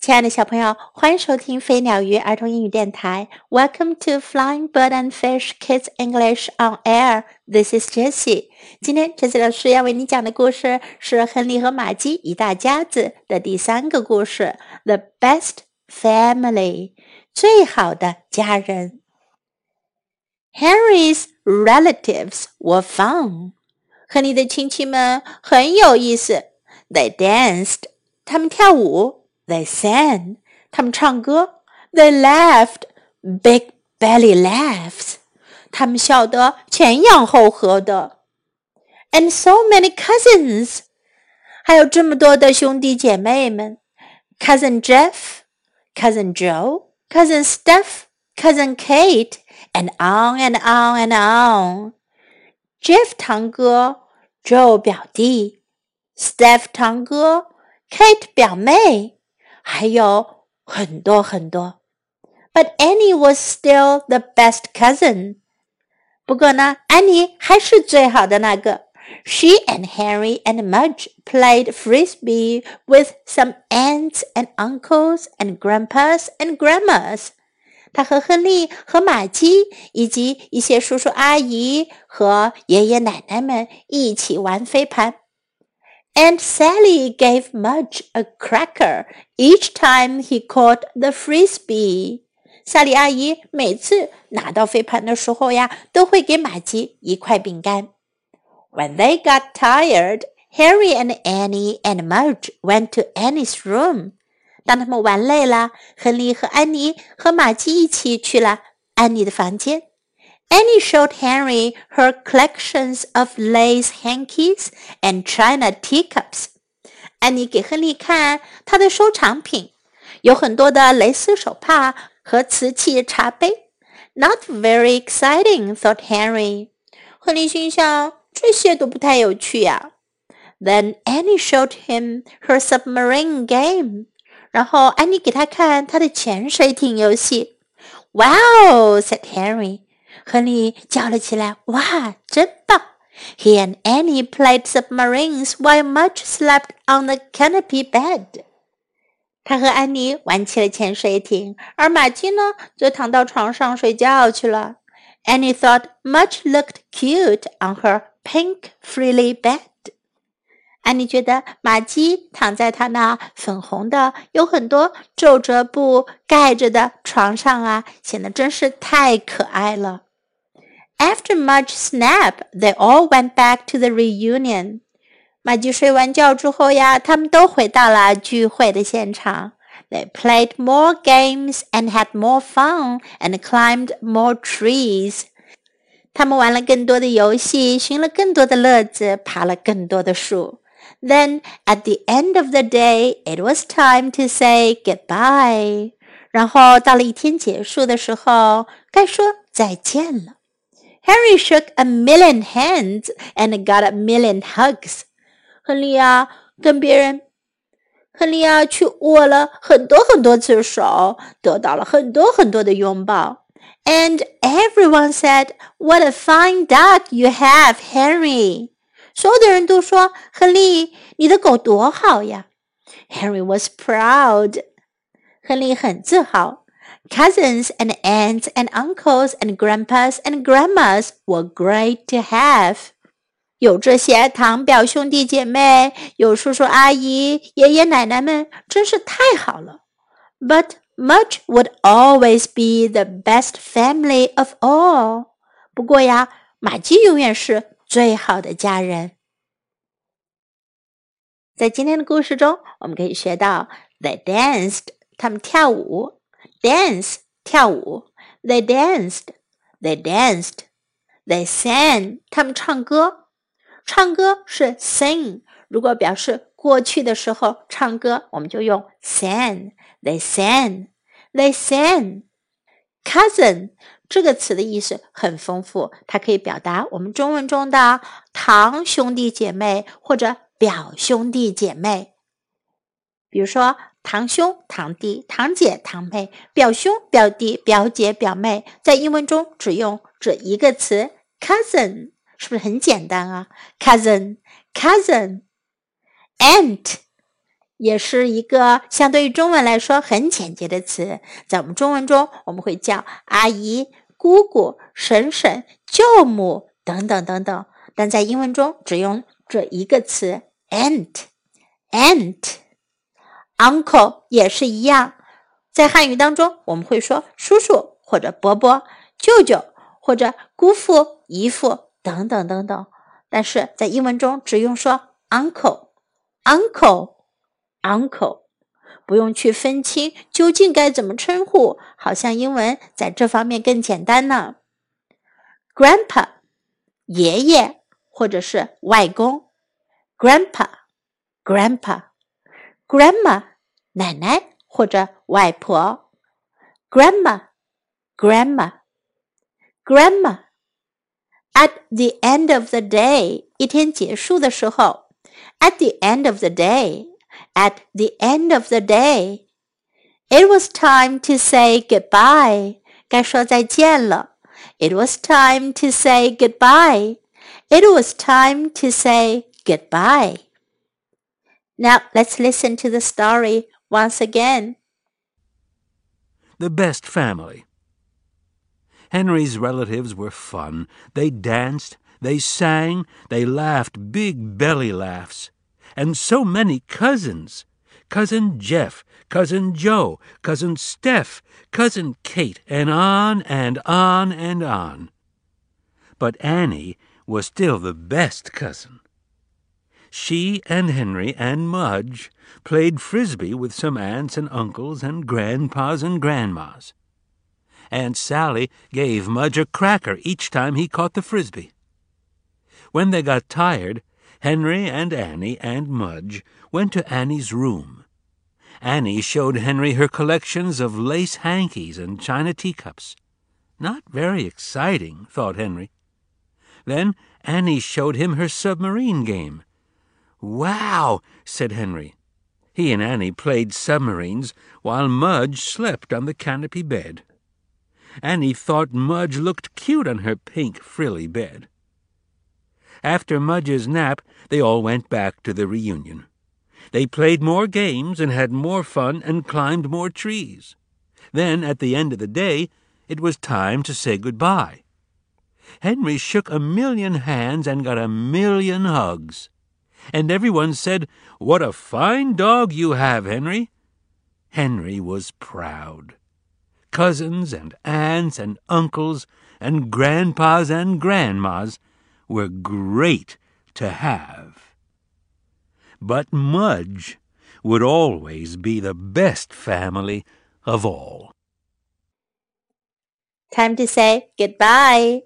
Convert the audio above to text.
亲爱的小朋友，欢迎收听飞鸟鱼儿童英语电台。Welcome to Flying Bird and Fish Kids English on Air. This is Jessie. 今天 Jessie 老师要为你讲的故事是亨利和玛姬一大家子的第三个故事，The Best Family，最好的家人。Henry's relatives were fun. 亨利的亲戚们很有意思。They danced. 他们跳舞。they sang，他们唱歌。They laughed big belly laughs，他们笑得前仰后合的。And so many cousins，还有这么多的兄弟姐妹们。Cousin Jeff, Cousin Joe, Cousin Steph, Cousin Kate, and on and on and on. Jeff 堂哥，Joe 表弟，Steph 堂哥，Kate 表妹。 还有很多很多。But Annie was still the best cousin。不过呢，安妮还是最好的那个。She and Henry and Mudge played frisbee with some aunts and uncles and grandpas and grandmas。她和亨利和玛姬以及一些叔叔阿姨和爷爷奶奶们一起玩飞盘。 and Sally gave Mudge a cracker each time he caught the frisbee. 萨里阿姨每次拿到飞盘的时候呀，都会给马奇一块饼干。When they got tired, Henry and Annie and Mudge went to Annie's room. 当他们玩累了，亨利和安妮和马奇一起去了安妮的房间。Annie showed Henry her collections of lace hankies and china teacups. 安妮给亨利看她的收藏品，有很多的蕾丝手帕和瓷器茶杯。Not very exciting, thought Henry. 亨利心想，这些都不太有趣呀。Then Annie showed him her submarine game. 然后安妮给他看她的潜水艇游戏。Wow, said Henry. 亨利叫了起来：“哇，真棒！”He and Annie played submarines while Mudge slept on the canopy bed. 他和安妮玩起了潜水艇，而玛姬呢，则躺到床上睡觉去了。Annie thought Mudge looked cute on her pink frilly bed. 安妮觉得玛姬躺在她那粉红的、有很多皱褶布盖着的床上啊，显得真是太可爱了。After Mudge's nap, they all went back to the reunion. 麦基睡完觉之后呀，他们都回到了聚会的现场。They played more games and had more fun and climbed more trees. 他们玩了更多的游戏，寻了更多的乐子，爬了更多的树。Then at the end of the day, it was time to say goodbye. 然后到了一天结束的时候，该说再见了。Henry shook a million hands and got a million hugs. hugs。亨利亚跟别人，亨利亚去握了很多很多次手，得到了很多很多的拥抱。And everyone said, "What a fine dog you have, Henry!" 所有的人都说，亨利，你的狗多好呀。Henry was proud. 亨利很自豪。cousins and aunts and uncles and grandpas and grandmas were great to have. 有这些堂表兄弟姐妹，有叔叔阿姨、爷爷奶奶们，真是太好了。But Mudge would always be the best family of all。不过呀，玛姬永远是最好的家人。在今天的故事中，我们可以学到 They danced，他们跳舞。Dance 跳舞，they danced, they danced, they sang 他们唱歌，唱歌是 sing。如果表示过去的时候唱歌，我们就用 sang。They sang, they sang. Cousin 这个词的意思很丰富，它可以表达我们中文中的堂兄弟姐妹或者表兄弟姐妹。比如说。堂兄、堂弟、堂姐、堂妹、表兄、表弟、表姐、表妹，在英文中只用这一个词 cousin，是不是很简单啊？cousin，cousin，aunt，也是一个相对于中文来说很简洁的词，在我们中文中，我们会叫阿姨、姑姑、婶婶、舅母等等等等。但在英文中只用这一个词 aunt aunt uncle 也是一样。在汉语当中，我们会说叔叔或者伯伯、舅舅或者姑父、姨父等等等等。但是在英文中只用说 uncle，uncle。Uncle，不用去分清究竟该怎么称呼，好像英文在这方面更简单呢。Grandpa，爷爷或者是外公。Grandpa，Grandpa，Grandma，奶奶或者外婆。Grandma，Grandma，Grandma。At the end of the day，一天结束的时候。At the end of the day。at the end of the day. It was time to say goodbye. 该说再见了。It was time to say goodbye. It was time to say goodbye. Now let's listen to the story once again. The Best Family. Henry's relatives were fun. They danced, they sang, they laughed big belly laughs and so many cousins. Cousin Jeff, Cousin Joe, Cousin Steph, Cousin Kate, and on and on and on. But Annie was still the best cousin. She and Henry and Mudge played frisbee with some aunts and uncles and grandpas and grandmas. Aunt Sally gave Mudge a cracker each time he caught the frisbee. When they got tired, Henry and Annie and Mudge went to Annie's room. Annie showed Henry her collections of lace hankies and china teacups. Not very exciting, thought Henry. Then Annie showed him her submarine game. Wow, said Henry. He and Annie played submarines while Mudge slept on the canopy bed. Annie thought Mudge looked cute on her pink frilly bed. After Mudge's nap, they all went back to the reunion. They played more games and had more fun and climbed more trees. Then, at the end of the day, it was time to say goodbye. Henry shook a million hands and got a million hugs. And everyone said, What a fine dog you have, Henry. Henry was proud. Cousins and aunts and uncles and grandpas and grandmas were great to have. But Mudge would always be the best family of all. Time to say goodbye.